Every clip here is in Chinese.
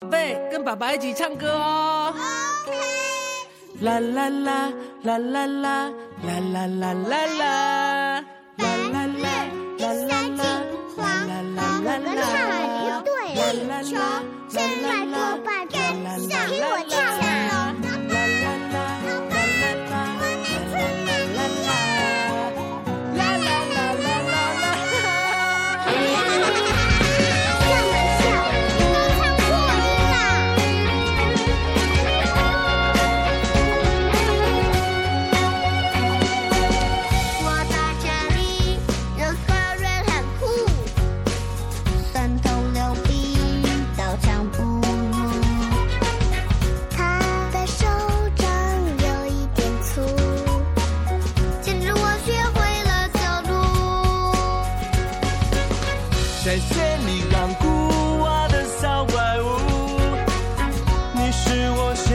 宝贝，跟爸爸一起唱歌哦。啦啦啦啦啦啦啦啦啦啦啦。啦啦啦啦啦啦，黄黄哥哥唱的对，球现在多半跟上，浪古瓦的小怪物，你是我。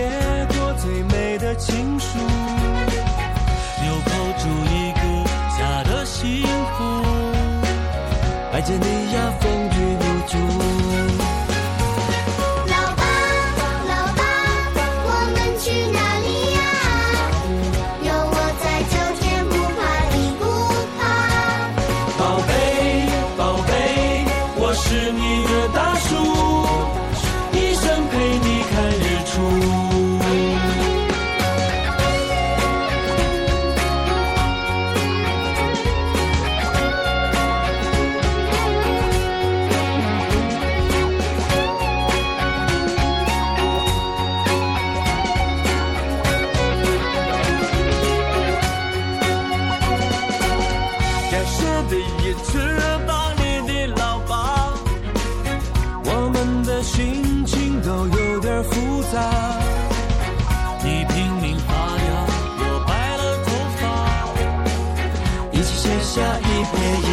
心情都有点复杂。你拼命拔掉我白了头发。一起写下一撇一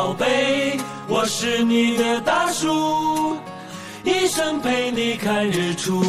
宝贝，我是你的大树，一生陪你看日出。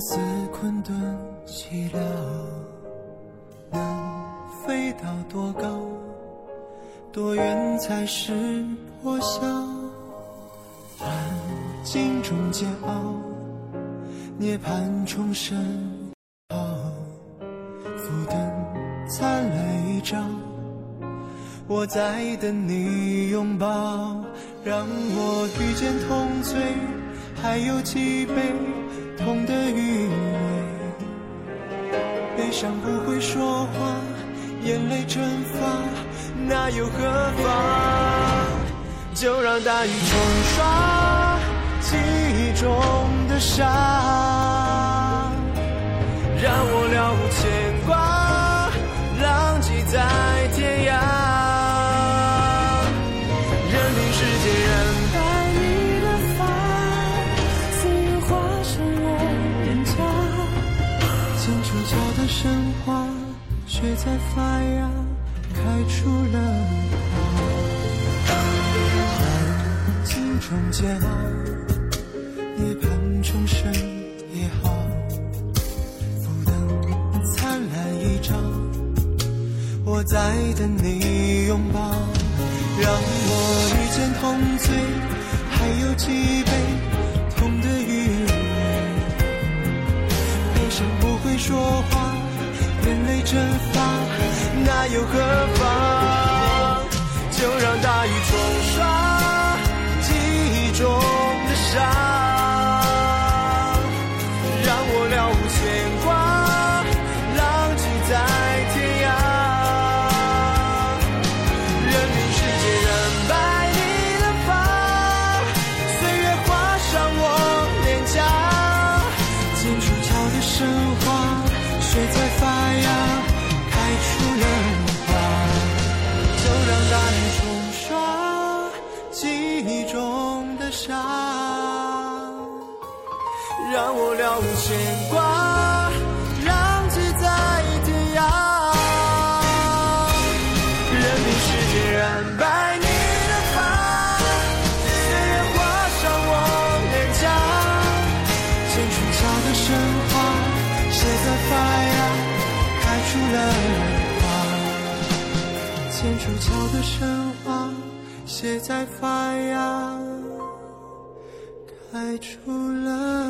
似困顿寂寥能飞到多高多远才是破晓看境中桀骜涅槃重生。好浮灯灿烂一朝我在等你拥抱让我与剑同醉还有几杯痛的余味。悲伤不会说话，眼泪蒸发，那又何妨？就让大雨冲刷记忆中的伤，让我了无在发芽，开出了花。安静中煎熬，涅槃重生也好。浮灯灿烂一照，我在等你拥抱，让我遇见痛醉，还有几杯痛的余味。悲伤不会说话，眼泪蒸发，那又何妨？让我了无牵挂，浪迹在天涯。任凭时间染白你的发，岁月划伤我脸颊。剑出鞘的神话，写在发芽，开出了花。剑出鞘的神话，写在发芽，开出了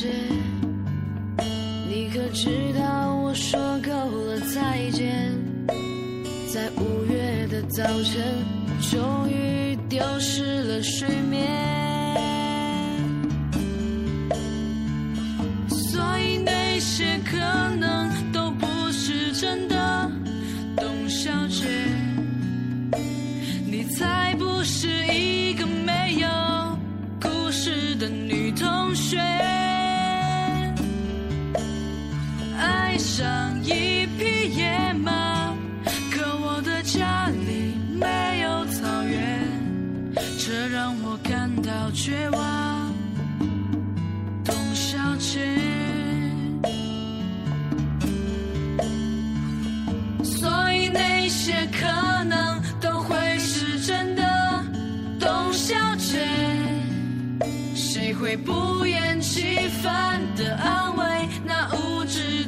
街，你可知道我说够了再见？在五月的早晨，终于丢失了睡眠。像一匹野马可我的家里没有草原这让我感到绝望。董小姐所以那些可能都会是真的。董小姐谁会不厌其烦的爱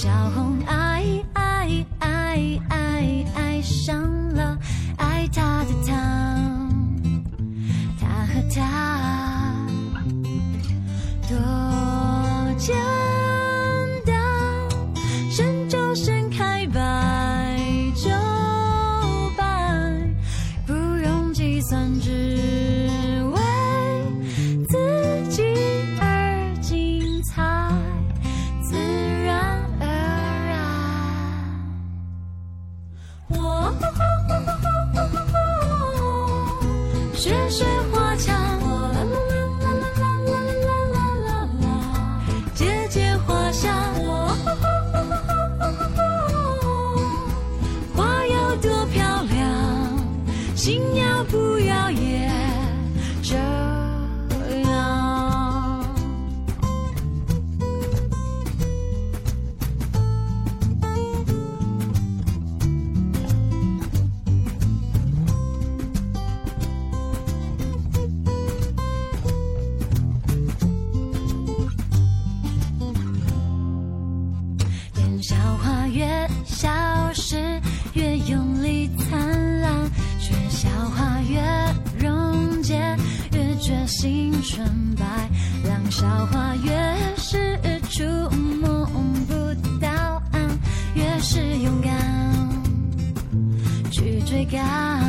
小红家。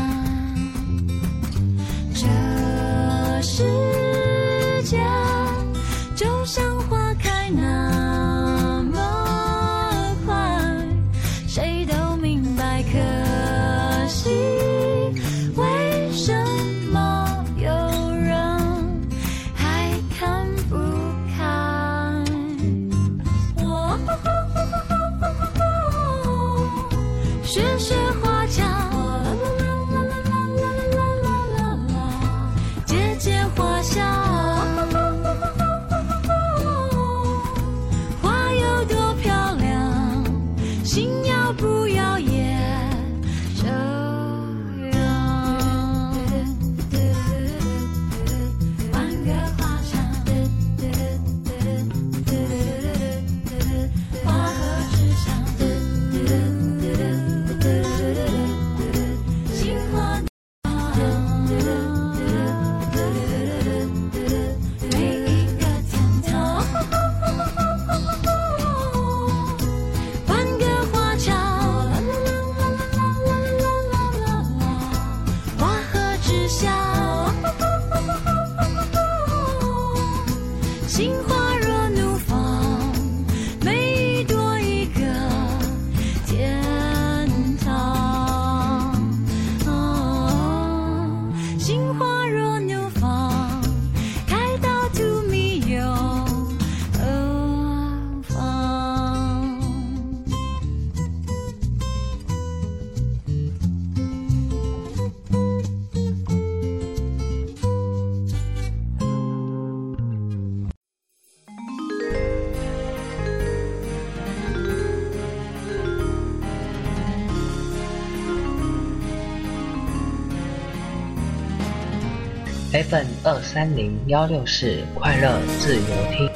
，FN 二三零幺六四快乐自由听。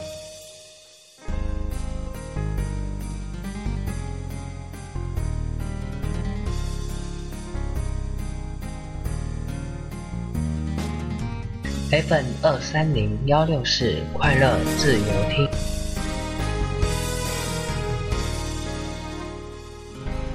FN 二三零幺六四快乐自由听。